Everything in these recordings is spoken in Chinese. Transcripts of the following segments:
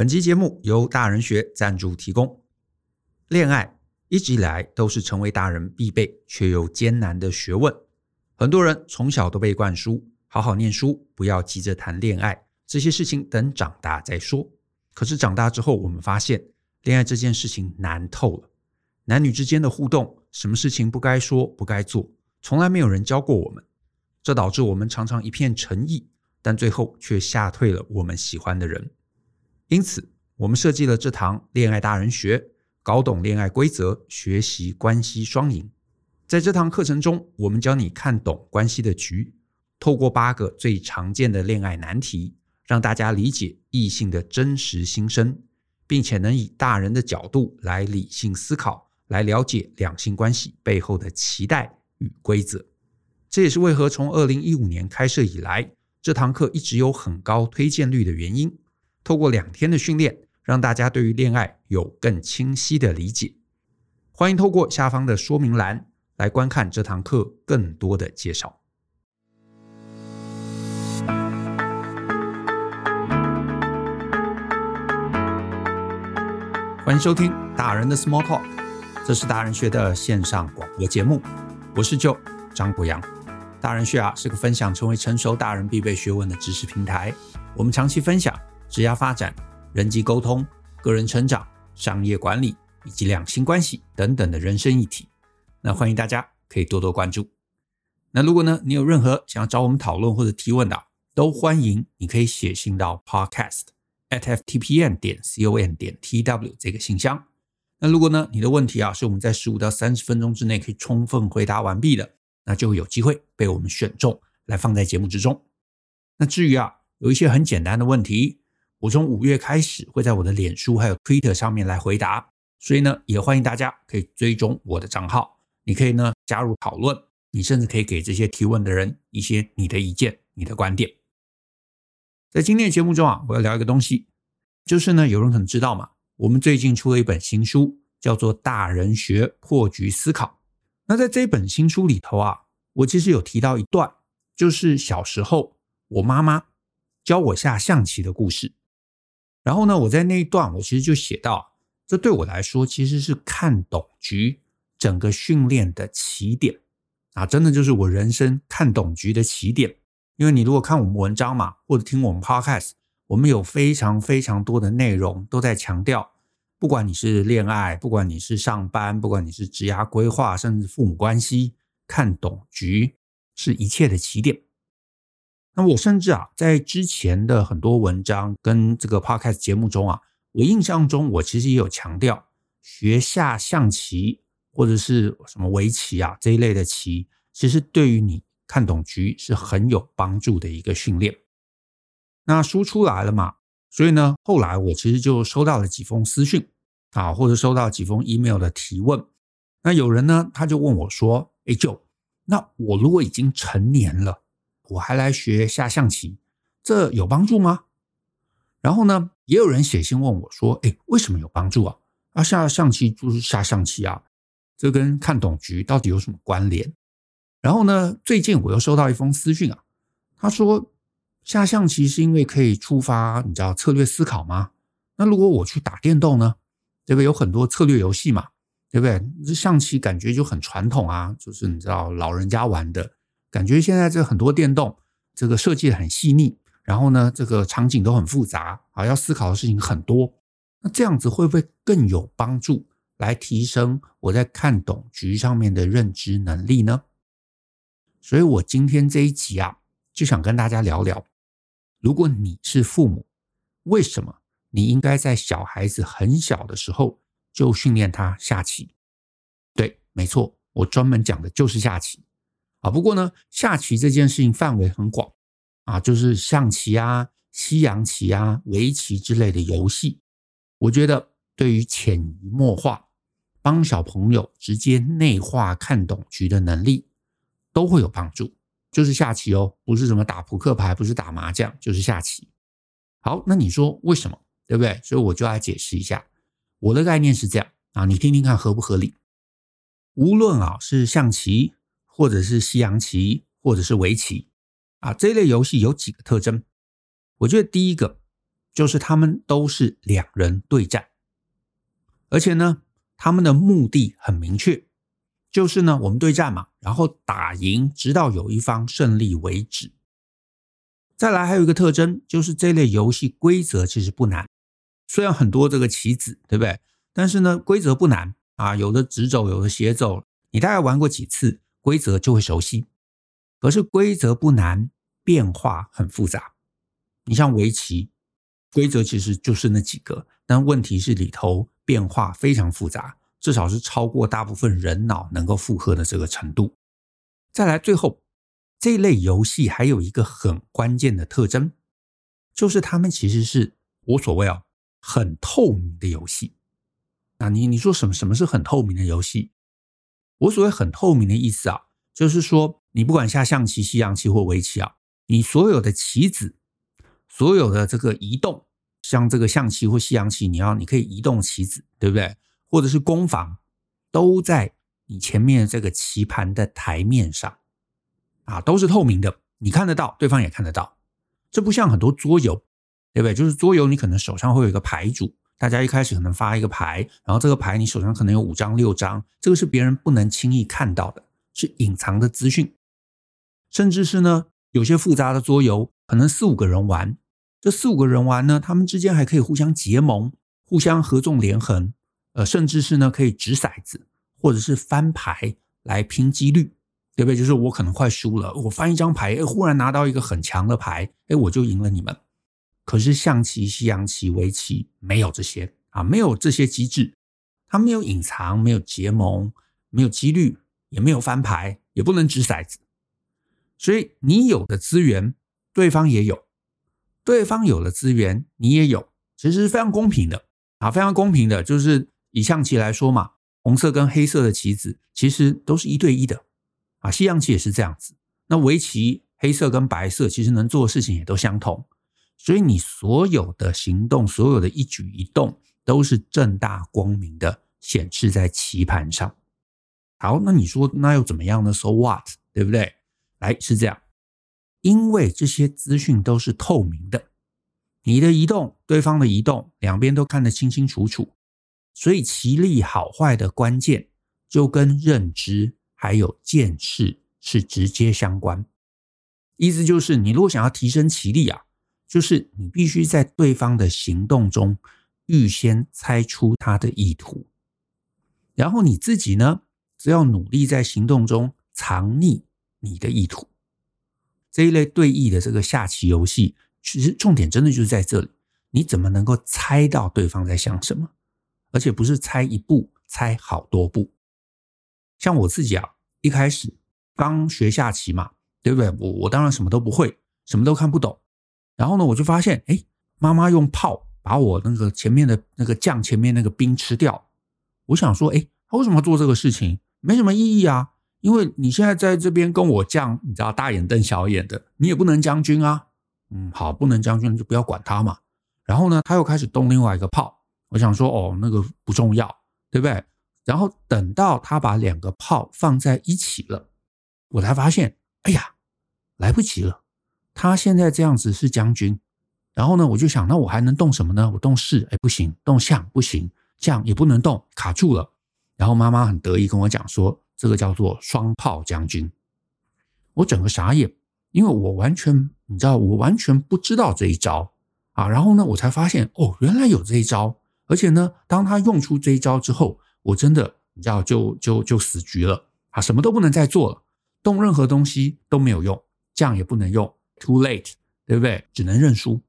本期节目由大人学赞助提供。恋爱一直以来都是成为大人必备却又艰难的学问。很多人从小都被灌输好好念书，不要急着谈恋爱，这些事情等长大再说。可是长大之后，我们发现恋爱这件事情难透了。男女之间的互动，什么事情不该说不该做，从来没有人教过我们。这导致我们常常一片诚意，但最后却吓退了我们喜欢的人。因此，我们设计了这堂恋爱大人学。搞懂恋爱规则，学习关系双赢。在这堂课程中，我们教你看懂关系的局，透过八个最常见的恋爱难题，让大家理解异性的真实心声，并且能以大人的角度来理性思考，来了解两性关系背后的期待与规则。这也是为何从二零一五年开设以来，这堂课一直有很高推荐率的原因。透过两天的训练。让大家对于恋爱有更清晰的理解。欢迎透过下方的说明栏来观看这堂课更多的介绍。欢迎收听大人的 Small Talk，这是大人学的线上广播节目。我是舅张国洋。大人学啊是个分享成为成熟大人必备学问的知识平台。我们长期分享职业发展。人际沟通、个人成长、商业管理以及两性关系等等的人生议题，那欢迎大家可以多多关注。那如果呢，你有任何想要找我们讨论或者提问的，都欢迎你可以写信到 podcast at ftpm 点 com 点 tw 这个信箱。那如果呢，你的问题啊是我们在十五到三十分钟之内可以充分回答完毕的，那就有机会被我们选中来放在节目之中。那至于啊，有一些很简单的问题。我从五月开始会在我的脸书还有 Twitter 上面来回答，所以呢，也欢迎大家可以追踪我的账号。你可以呢加入讨论，你甚至可以给这些提问的人一些你的意见、你的观点。在今天的节目中啊，我要聊一个东西，就是呢，有人可能知道嘛，我们最近出了一本新书，叫做《大人学破局思考》。那在这本新书里头啊，我其实有提到一段，就是小时候我妈妈教我下象棋的故事。然后呢，我在那一段我其实就写到，这对我来说其实是看懂局整个训练的起点啊，真的就是我人生看懂局的起点。因为你如果看我们文章嘛，或者听我们 podcast，我们有非常非常多的内容都在强调，不管你是恋爱，不管你是上班，不管你是职业规划，甚至父母关系，看懂局是一切的起点。那我甚至啊，在之前的很多文章跟这个 podcast 节目中啊，我印象中我其实也有强调，学下象棋或者是什么围棋啊这一类的棋，其实对于你看懂局是很有帮助的一个训练。那书出来了嘛，所以呢，后来我其实就收到了几封私讯啊，或者收到几封 email 的提问。那有人呢，他就问我说：“哎舅那我如果已经成年了？”我还来学下象棋，这有帮助吗？然后呢，也有人写信问我说：“哎，为什么有帮助啊？啊，下象棋就是下象棋啊，这跟看懂局到底有什么关联？”然后呢，最近我又收到一封私讯啊，他说：“下象棋是因为可以触发你知道策略思考吗？那如果我去打电动呢？这个有很多策略游戏嘛，对不对？这象棋感觉就很传统啊，就是你知道老人家玩的。”感觉现在这很多电动，这个设计很细腻，然后呢，这个场景都很复杂啊，要思考的事情很多。那这样子会不会更有帮助，来提升我在看懂局上面的认知能力呢？所以我今天这一集啊，就想跟大家聊聊，如果你是父母，为什么你应该在小孩子很小的时候就训练他下棋？对，没错，我专门讲的就是下棋。啊，不过呢，下棋这件事情范围很广啊，就是象棋啊、西洋棋啊、围棋之类的游戏。我觉得对于潜移默化帮小朋友直接内化看懂局的能力，都会有帮助。就是下棋哦，不是什么打扑克牌，不是打麻将，就是下棋。好，那你说为什么？对不对？所以我就来解释一下。我的概念是这样啊，你听听看合不合理？无论啊是象棋。或者是西洋棋，或者是围棋，啊，这类游戏有几个特征。我觉得第一个，就是他们都是两人对战，而且呢，他们的目的很明确，就是呢，我们对战嘛，然后打赢，直到有一方胜利为止。再来还有一个特征，就是这类游戏规则其实不难，虽然很多这个棋子，对不对？但是呢，规则不难啊，有的直走，有的斜走，你大概玩过几次，规则就会熟悉。可是规则不难，变化很复杂。你像围棋，规则其实就是那几个，但问题是里头变化非常复杂，至少是超过大部分人脑能够负荷的这个程度。再来，最后。这类游戏还有一个很关键的特征，就是他们其实是无所谓啊很透明的游戏。那你你说什么什么是很透明的游戏？我所谓很透明的意思啊，就是说你不管下象棋、西洋棋或围棋啊，你所有的棋子，所有的这个移动，像这个象棋或西洋棋，你要你可以移动棋子，对不对？或者是攻防，都在你前面这个棋盘的台面上。啊，都是透明的，你看得到，对方也看得到。这不像很多桌游，对不对？就是桌游，你可能手上会有一个牌组，大家一开始可能发一个牌，然后这个牌你手上可能有五张、六张，这个是别人不能轻易看到的，是隐藏的资讯。甚至是呢，有些复杂的桌游，可能四五个人玩，这四五个人玩呢，他们之间还可以互相结盟，互相合纵连横，呃，甚至是呢，可以掷骰子，或者是翻牌来拼几率。对不对？就是我可能快输了，我翻一张牌，哎，忽然拿到一个很强的牌，哎，我就赢了你们。可是象棋、西洋棋、围棋没有这些啊，没有这些机制，它没有隐藏，没有结盟，没有几率，也没有翻牌，也不能掷骰子。所以你有的资源，对方也有；对方有的资源，你也有，其实是非常公平的啊，非常公平的。就是以象棋来说嘛，红色跟黑色的棋子其实都是一对一的。啊，西洋棋也是这样子。那围棋，黑色跟白色其实能做的事情也都相同，所以你所有的行动，所有的一举一动，都是正大光明的显示在棋盘上。好，那你说那又怎么样呢？So what？对不对？来，是这样，因为这些资讯都是透明的，你的移动，对方的移动，两边都看得清清楚楚，所以棋力好坏的关键就跟认知。还有见识是直接相关，意思就是你如果想要提升棋力啊，就是你必须在对方的行动中预先猜出他的意图，然后你自己呢，只要努力在行动中藏匿你的意图。这一类对弈的这个下棋游戏，其实重点真的就是在这里，你怎么能够猜到对方在想什么，而且不是猜一步，猜好多步。像我自己啊，一开始刚学下棋嘛，对不对？我我当然什么都不会，什么都看不懂。然后呢，我就发现，哎，妈妈用炮把我那个前面的那个将前面那个兵吃掉。我想说，哎，他为什么做这个事情？没什么意义啊，因为你现在在这边跟我将，你知道大眼瞪小眼的，你也不能将军啊。嗯，好，不能将军就不要管他嘛。然后呢，他又开始动另外一个炮。我想说，哦，那个不重要，对不对？然后等到他把两个炮放在一起了，我才发现，哎呀，来不及了。他现在这样子是将军，然后呢，我就想，那我还能动什么呢？我动士，哎，不行；动象，不行；将也不能动，卡住了。然后妈妈很得意跟我讲说，这个叫做双炮将军。我整个傻眼，因为我完全，你知道，我完全不知道这一招啊。然后呢，我才发现，哦，原来有这一招。而且呢，当他用出这一招之后，我真的，你知道，就就就死局了啊！什么都不能再做了，动任何东西都没有用，将也不能用，too late，对不对？只能认输。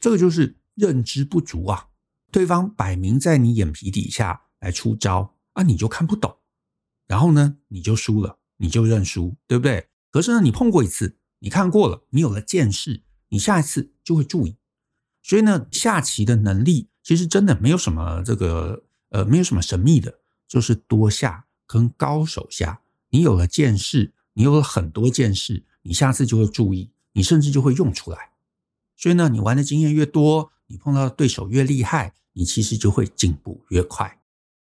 这个就是认知不足啊！对方摆明在你眼皮底下来出招啊，你就看不懂，然后呢，你就输了，你就认输，对不对？可是呢，你碰过一次，你看过了，你有了见识，你下一次就会注意。所以呢，下棋的能力其实真的没有什么这个。呃，没有什么神秘的，就是多下跟高手下。你有了见识，你有了很多见识，你下次就会注意，你甚至就会用出来。所以呢，你玩的经验越多，你碰到的对手越厉害，你其实就会进步越快。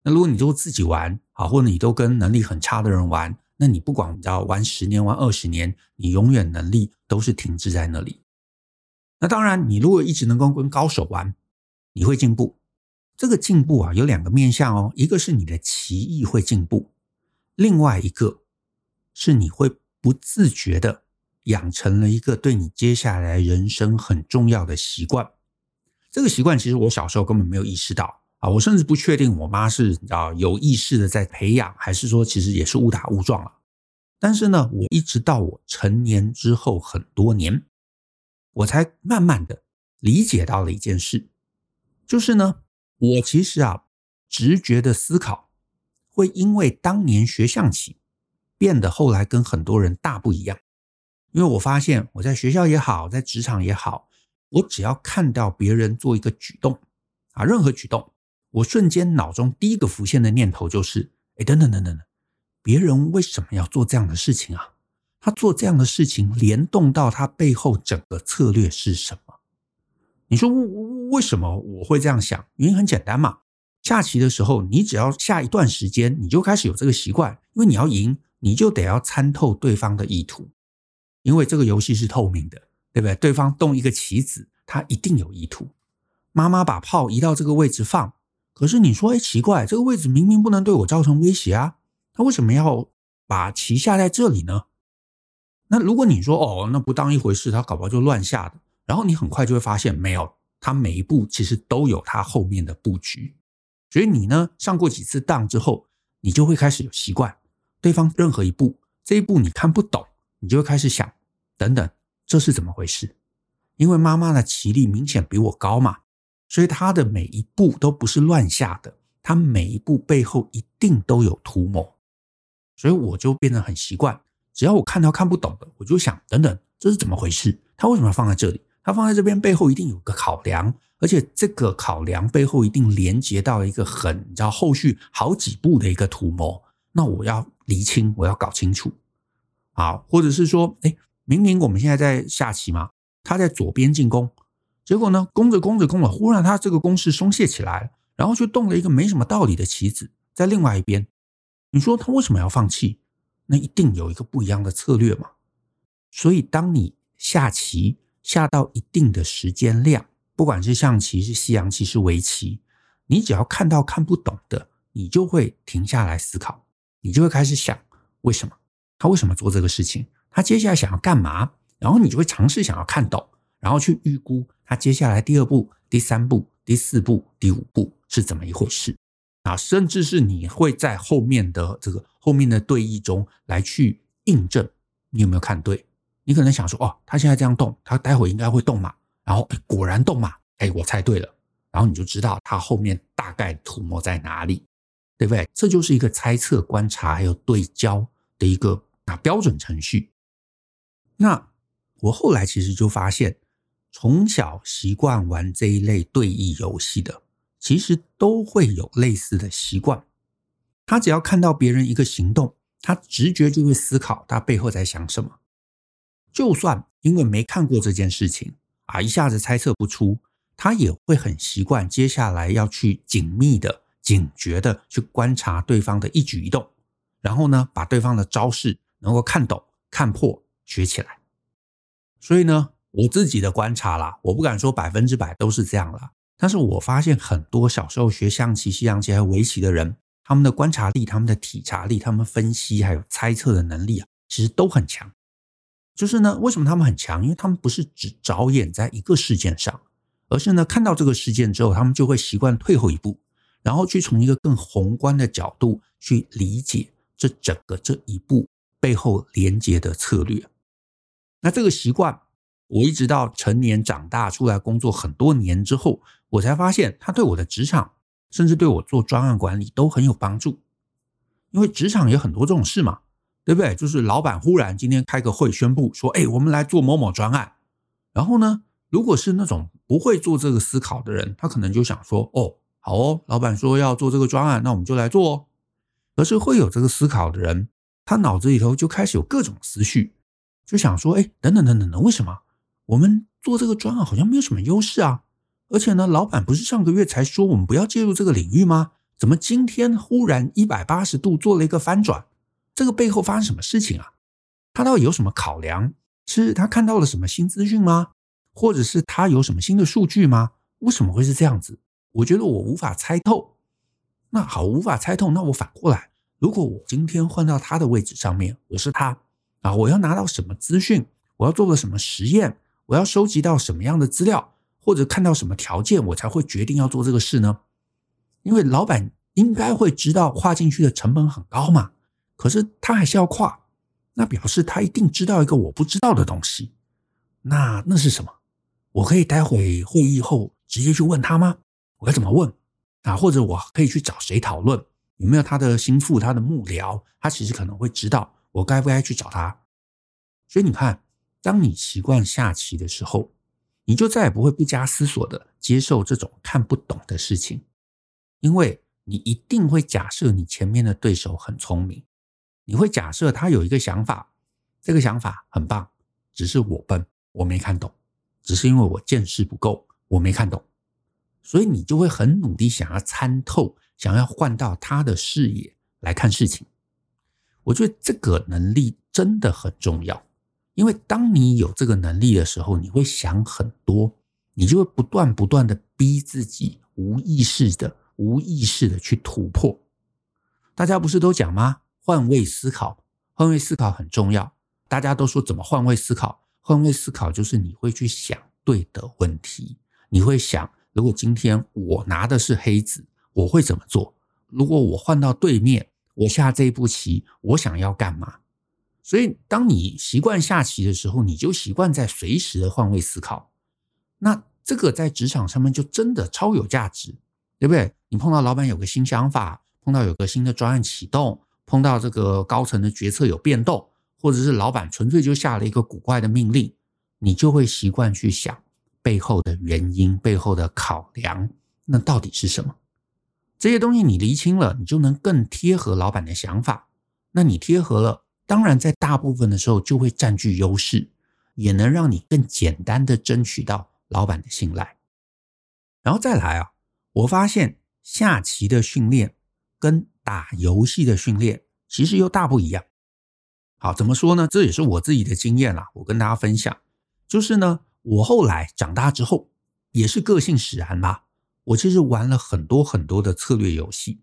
那如果你都自己玩，啊，或者你都跟能力很差的人玩，那你不管你知道玩十年、玩二十年，你永远能力都是停滞在那里。那当然，你如果一直能够跟高手玩，你会进步。这个进步啊，有两个面向哦，一个是你的棋艺会进步，另外一个是你会不自觉的养成了一个对你接下来人生很重要的习惯。这个习惯其实我小时候根本没有意识到啊，我甚至不确定我妈是啊有意识的在培养，还是说其实也是误打误撞了。但是呢，我一直到我成年之后很多年，我才慢慢的理解到了一件事，就是呢。我其实啊，直觉的思考会因为当年学象棋，变得后来跟很多人大不一样。因为我发现我在学校也好，在职场也好，我只要看到别人做一个举动啊，任何举动，我瞬间脑中第一个浮现的念头就是：哎，等等等等等，别人为什么要做这样的事情啊？他做这样的事情联动到他背后整个策略是什么？你说为什么我会这样想？原因很简单嘛。下棋的时候，你只要下一段时间，你就开始有这个习惯，因为你要赢，你就得要参透对方的意图，因为这个游戏是透明的，对不对？对方动一个棋子，他一定有意图。妈妈把炮移到这个位置放，可是你说，哎，奇怪，这个位置明明不能对我造成威胁啊，他为什么要把棋下在这里呢？那如果你说，哦，那不当一回事，他搞不好就乱下的。然后你很快就会发现，没有，他每一步其实都有他后面的布局。所以你呢，上过几次当之后，你就会开始有习惯。对方任何一步，这一步你看不懂，你就会开始想，等等，这是怎么回事？因为妈妈的棋力明显比我高嘛，所以她的每一步都不是乱下的，她每一步背后一定都有图谋。所以我就变得很习惯，只要我看到看不懂的，我就想，等等，这是怎么回事？他为什么要放在这里？他放在这边背后一定有个考量，而且这个考量背后一定连接到一个很，你知道后续好几步的一个图谋。那我要厘清，我要搞清楚啊，或者是说，哎，明明我们现在在下棋嘛，他在左边进攻，结果呢，攻着攻着攻了，忽然他这个攻势松懈起来，然后却动了一个没什么道理的棋子在另外一边。你说他为什么要放弃？那一定有一个不一样的策略嘛。所以当你下棋，下到一定的时间量，不管是象棋、是西洋棋、是围棋，你只要看到看不懂的，你就会停下来思考，你就会开始想为什么他为什么做这个事情，他接下来想要干嘛，然后你就会尝试想要看懂，然后去预估他接下来第二步、第三步、第四步、第五步是怎么一回事啊，甚至是你会在后面的这个后面的对弈中来去印证你有没有看对。你可能想说，哦，他现在这样动，他待会应该会动嘛？然后果然动嘛？哎，我猜对了，然后你就知道他后面大概图谋在哪里，对不对？这就是一个猜测、观察还有对焦的一个啊标准程序。那我后来其实就发现，从小习惯玩这一类对弈游戏的，其实都会有类似的习惯。他只要看到别人一个行动，他直觉就会思考他背后在想什么。就算因为没看过这件事情啊，一下子猜测不出，他也会很习惯接下来要去紧密的、警觉的去观察对方的一举一动，然后呢，把对方的招式能够看懂、看破、学起来。所以呢，我自己的观察啦，我不敢说百分之百都是这样啦，但是我发现很多小时候学象棋、西洋棋还围棋的人，他们的观察力、他们的体察力、他们分析还有猜测的能力啊，其实都很强。就是呢，为什么他们很强？因为他们不是只着眼在一个事件上，而是呢，看到这个事件之后，他们就会习惯退后一步，然后去从一个更宏观的角度去理解这整个这一步背后连接的策略。那这个习惯，我一直到成年长大出来工作很多年之后，我才发现它对我的职场，甚至对我做专案管理都很有帮助。因为职场有很多这种事嘛。对不对？就是老板忽然今天开个会宣布说：“哎，我们来做某某专案。”然后呢，如果是那种不会做这个思考的人，他可能就想说：“哦，好哦，老板说要做这个专案，那我们就来做哦。”可是会有这个思考的人，他脑子里头就开始有各种思绪，就想说：“哎，等等等等等，为什么我们做这个专案好像没有什么优势啊？而且呢，老板不是上个月才说我们不要介入这个领域吗？怎么今天忽然一百八十度做了一个翻转？”这个背后发生什么事情啊？他到底有什么考量？是他看到了什么新资讯吗？或者是他有什么新的数据吗？为什么会是这样子？我觉得我无法猜透。那好，无法猜透，那我反过来，如果我今天换到他的位置上面，我是他啊，我要拿到什么资讯？我要做个什么实验？我要收集到什么样的资料？或者看到什么条件，我才会决定要做这个事呢？因为老板应该会知道跨进去的成本很高嘛，可是他还是要跨，那表示他一定知道一个我不知道的东西。那那是什么？我可以待会会议后直接去问他吗？我该怎么问？啊，或者我可以去找谁讨论？有没有他的心腹、他的幕僚？他其实可能会知道我该不该去找他。所以你看，当你习惯下棋的时候，你就再也不会不加思索的接受这种看不懂的事情，因为你一定会假设你前面的对手很聪明，你会假设他有一个想法，这个想法很棒，只是我笨，我没看懂，只是因为我见识不够，我没看懂，所以你就会很努力想要参透，想要换到他的视野来看事情。我觉得这个能力真的很重要。因为当你有这个能力的时候，你会想很多，你就会不断不断的逼自己，无意识的、无意识的去突破。大家不是都讲吗？换位思考，换位思考很重要。大家都说怎么换位思考？换位思考就是你会去想对的问题，你会想，如果今天我拿的是黑子，我会怎么做？如果我换到对面，我下这一步棋，我想要干嘛？所以，当你习惯下棋的时候，你就习惯在随时的换位思考。那这个在职场上面就真的超有价值，对不对？你碰到老板有个新想法，碰到有个新的专案启动，碰到这个高层的决策有变动，或者是老板纯粹就下了一个古怪的命令，你就会习惯去想背后的原因、背后的考量，那到底是什么？这些东西你厘清了，你就能更贴合老板的想法。那你贴合了。当然，在大部分的时候就会占据优势，也能让你更简单的争取到老板的信赖。然后再来啊，我发现下棋的训练跟打游戏的训练其实又大不一样。好，怎么说呢？这也是我自己的经验啦，我跟大家分享。就是呢，我后来长大之后，也是个性使然吧，我其实玩了很多很多的策略游戏。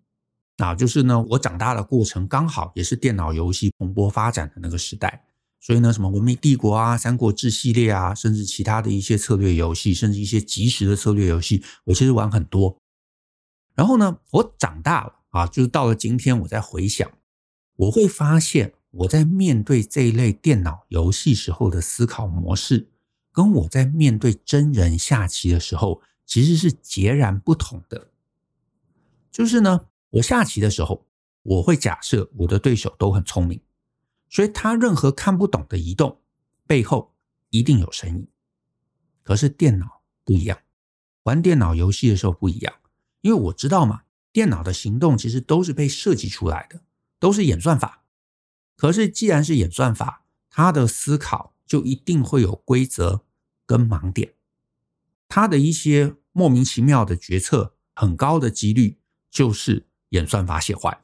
啊就是呢，我长大的过程刚好也是电脑游戏蓬勃发展的那个时代，所以呢，什么文明帝国啊、三国志系列啊，甚至其他的一些策略游戏，甚至一些即时的策略游戏，我其实玩很多。然后呢，我长大了啊，就是到了今天，我在回想，我会发现我在面对这一类电脑游戏时候的思考模式，跟我在面对真人下棋的时候，其实是截然不同的。就是呢。我下棋的时候，我会假设我的对手都很聪明，所以他任何看不懂的移动背后一定有深意。可是电脑不一样，玩电脑游戏的时候不一样，因为我知道嘛，电脑的行动其实都是被设计出来的，都是演算法。可是既然是演算法，它的思考就一定会有规则跟盲点，他的一些莫名其妙的决策，很高的几率就是。演算法写坏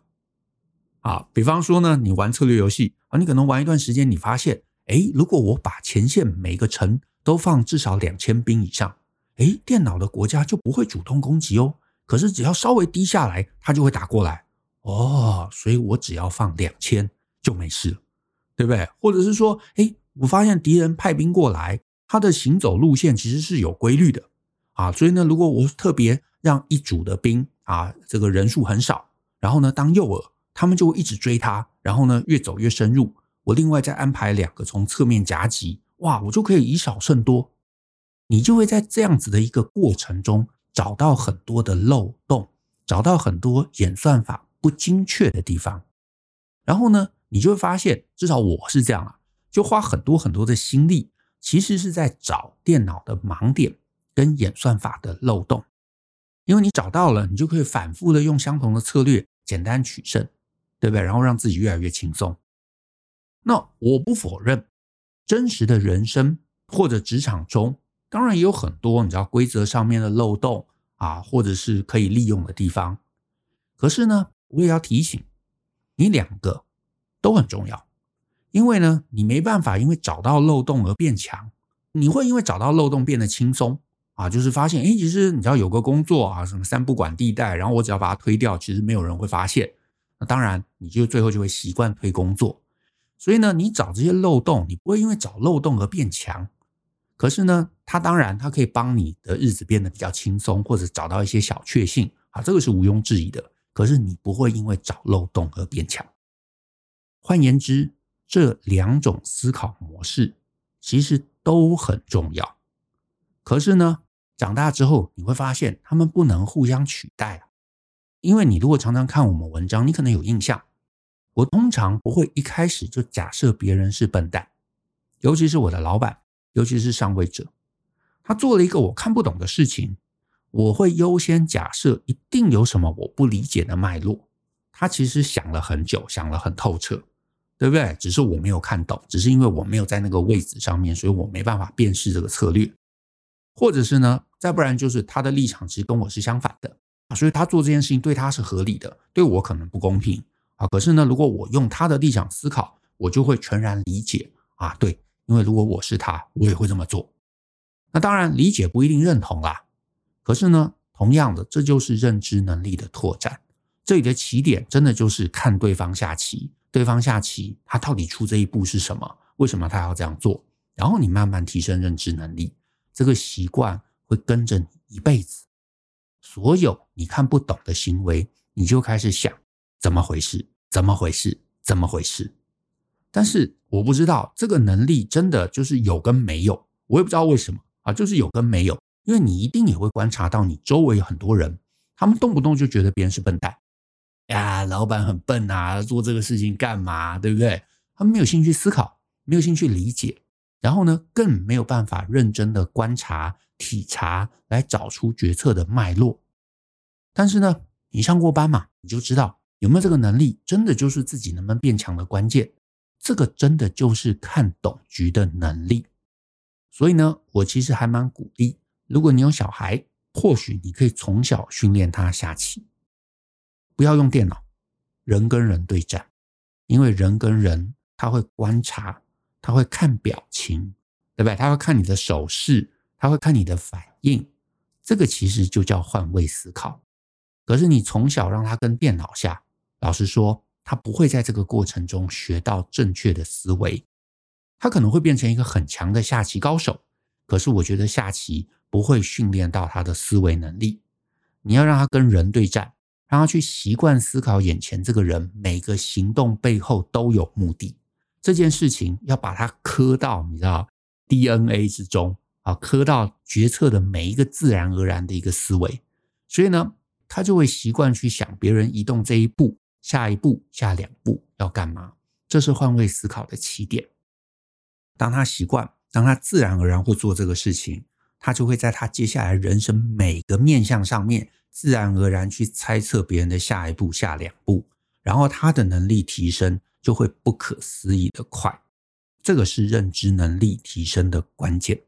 啊！比方说呢，你玩策略游戏啊，你可能玩一段时间，你发现，诶，如果我把前线每个城都放至少两千兵以上，诶，电脑的国家就不会主动攻击哦。可是只要稍微低下来，它就会打过来哦。所以我只要放两千就没事了，对不对？或者是说，诶，我发现敌人派兵过来，他的行走路线其实是有规律的啊。所以呢，如果我特别让一组的兵。啊，这个人数很少，然后呢，当诱饵，他们就会一直追他，然后呢，越走越深入。我另外再安排两个从侧面夹击，哇，我就可以以少胜多。你就会在这样子的一个过程中找到很多的漏洞，找到很多演算法不精确的地方。然后呢，你就会发现，至少我是这样啊，就花很多很多的心力，其实是在找电脑的盲点跟演算法的漏洞。因为你找到了，你就可以反复的用相同的策略，简单取胜，对不对？然后让自己越来越轻松。那我不否认，真实的人生或者职场中，当然也有很多你知道规则上面的漏洞啊，或者是可以利用的地方。可是呢，我也要提醒你，两个都很重要。因为呢，你没办法因为找到漏洞而变强，你会因为找到漏洞变得轻松啊，就是发现，哎，其实你知道有个工作啊，什么三不管地带，然后我只要把它推掉，其实没有人会发现。那当然，你就最后就会习惯推工作。所以呢，你找这些漏洞，你不会因为找漏洞而变强。可是呢，它当然它可以帮你的日子变得比较轻松，或者找到一些小确幸啊，这个是毋庸置疑的。可是你不会因为找漏洞而变强。换言之，这两种思考模式其实都很重要。可是呢，长大之后你会发现，他们不能互相取代啊。因为你如果常常看我们文章，你可能有印象。我通常不会一开始就假设别人是笨蛋，尤其是我的老板，尤其是上位者，他做了一个我看不懂的事情，我会优先假设一定有什么我不理解的脉络。他其实想了很久，想了很透彻，对不对？只是我没有看懂，只是因为我没有在那个位置上面，所以我没办法辨识这个策略，或者是呢，再不然就是他的立场其实跟我是相反的啊，所以他做这件事情对他是合理的，对我可能不公平。啊，可是呢，如果我用他的立场思考，我就会全然理解啊。对，因为如果我是他，我也会这么做。那当然，理解不一定认同啦。可是呢，同样的，这就是认知能力的拓展。这里的起点真的就是看对方下棋，对方下棋，他到底出这一步是什么？为什么他要这样做？然后你慢慢提升认知能力，这个习惯会跟着你一辈子。所有你看不懂的行为，你就开始想。怎么回事？怎么回事？怎么回事？但是我不知道这个能力真的就是有跟没有，我也不知道为什么啊，就是有跟没有。因为你一定也会观察到，你周围有很多人，他们动不动就觉得别人是笨蛋呀，老板很笨啊，做这个事情干嘛？对不对？他们没有兴趣思考，没有兴趣理解，然后呢，更没有办法认真的观察、体察，来找出决策的脉络。但是呢，你上过班嘛，你就知道。有没有这个能力，真的就是自己能不能变强的关键。这个真的就是看懂局的能力。所以呢，我其实还蛮鼓励，如果你有小孩，或许你可以从小训练他下棋，不要用电脑，人跟人对战，因为人跟人他会观察，他会看表情，对不对？他会看你的手势，他会看你的反应，这个其实就叫换位思考。可是你从小让他跟电脑下。老实说，他不会在这个过程中学到正确的思维，他可能会变成一个很强的下棋高手。可是我觉得下棋不会训练到他的思维能力。你要让他跟人对战，让他去习惯思考眼前这个人每个行动背后都有目的。这件事情要把它刻到你知道 DNA 之中啊，刻到决策的每一个自然而然的一个思维。所以呢，他就会习惯去想别人移动这一步。下一步、下两步要干嘛？这是换位思考的起点。当他习惯，当他自然而然会做这个事情，他就会在他接下来人生每个面向上面，自然而然去猜测别人的下一步、下两步，然后他的能力提升就会不可思议的快。这个是认知能力提升的关键。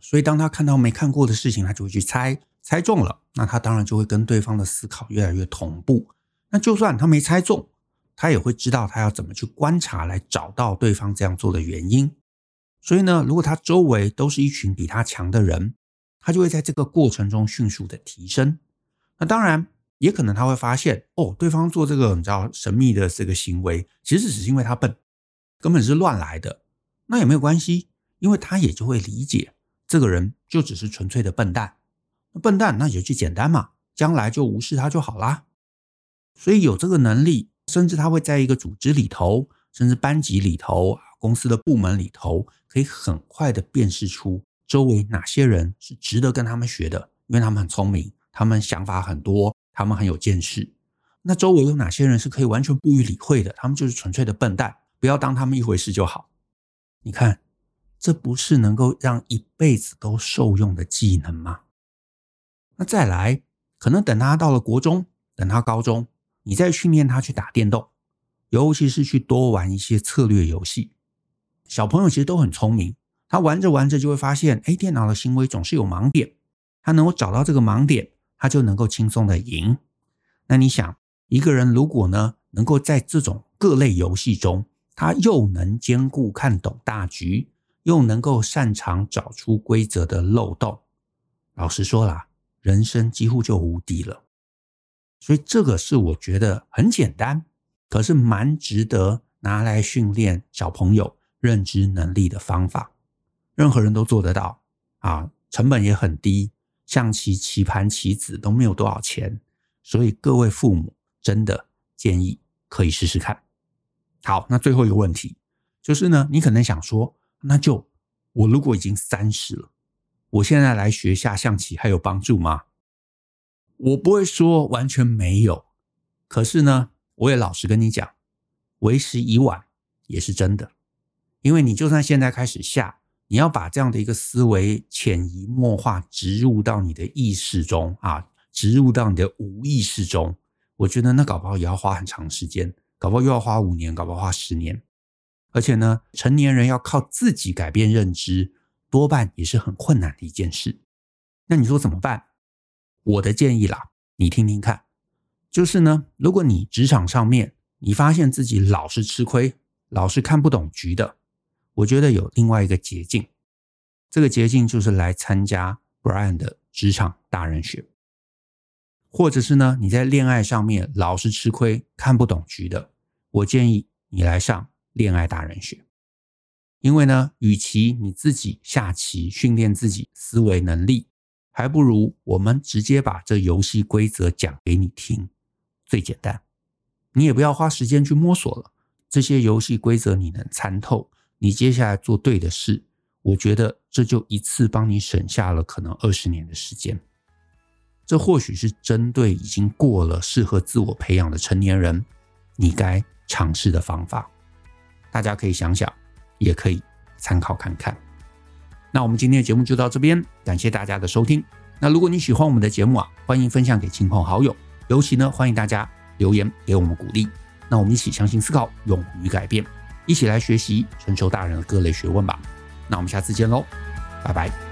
所以，当他看到没看过的事情，他就会去猜，猜中了，那他当然就会跟对方的思考越来越同步。那就算他没猜中，他也会知道他要怎么去观察，来找到对方这样做的原因。所以呢，如果他周围都是一群比他强的人，他就会在这个过程中迅速的提升。那当然，也可能他会发现，哦，对方做这个你知道神秘的这个行为，其实只是因为他笨，根本是乱来的。那也没有关系，因为他也就会理解，这个人就只是纯粹的笨蛋。那笨蛋，那也就简单嘛，将来就无视他就好啦。所以有这个能力，甚至他会在一个组织里头，甚至班级里头、公司的部门里头，可以很快的辨识出周围哪些人是值得跟他们学的，因为他们很聪明，他们想法很多，他们很有见识。那周围有哪些人是可以完全不予理会的，他们就是纯粹的笨蛋，不要当他们一回事就好。你看，这不是能够让一辈子都受用的技能吗？那再来，可能等他到了国中，等他高中。你再训练他去打电动，尤其是去多玩一些策略游戏。小朋友其实都很聪明，他玩着玩着就会发现，哎，电脑的行为总是有盲点，他能够找到这个盲点，他就能够轻松的赢。那你想，一个人如果呢，能够在这种各类游戏中，他又能兼顾看懂大局，又能够擅长找出规则的漏洞，老实说啦，人生几乎就无敌了。所以这个是我觉得很简单，可是蛮值得拿来训练小朋友认知能力的方法。任何人都做得到啊，成本也很低，象棋棋盘棋子都没有多少钱，所以各位父母真的建议可以试试看。好，那最后一个问题就是呢，你可能想说，那就我如果已经三十了，我现在来学下象棋还有帮助吗？我不会说完全没有，可是呢，我也老实跟你讲，为时已晚也是真的。因为你就算现在开始下，你要把这样的一个思维潜移默化植入到你的意识中啊，植入到你的无意识中，我觉得那搞不好也要花很长时间，搞不好又要花五年，搞不好花十年。而且呢，成年人要靠自己改变认知，多半也是很困难的一件事。那你说怎么办？我的建议啦，你听听看，就是呢，如果你职场上面你发现自己老是吃亏，老是看不懂局的，我觉得有另外一个捷径，这个捷径就是来参加 Brian 的职场大人学，或者是呢，你在恋爱上面老是吃亏，看不懂局的，我建议你来上恋爱大人学，因为呢，与其你自己下棋训练自己思维能力。还不如我们直接把这游戏规则讲给你听，最简单。你也不要花时间去摸索了，这些游戏规则你能参透，你接下来做对的事，我觉得这就一次帮你省下了可能二十年的时间。这或许是针对已经过了适合自我培养的成年人，你该尝试的方法。大家可以想想，也可以参考看看。那我们今天的节目就到这边，感谢大家的收听。那如果你喜欢我们的节目啊，欢迎分享给亲朋好友，尤其呢，欢迎大家留言给我们鼓励。那我们一起相信思考，勇于改变，一起来学习成熟大人的各类学问吧。那我们下次见喽，拜拜。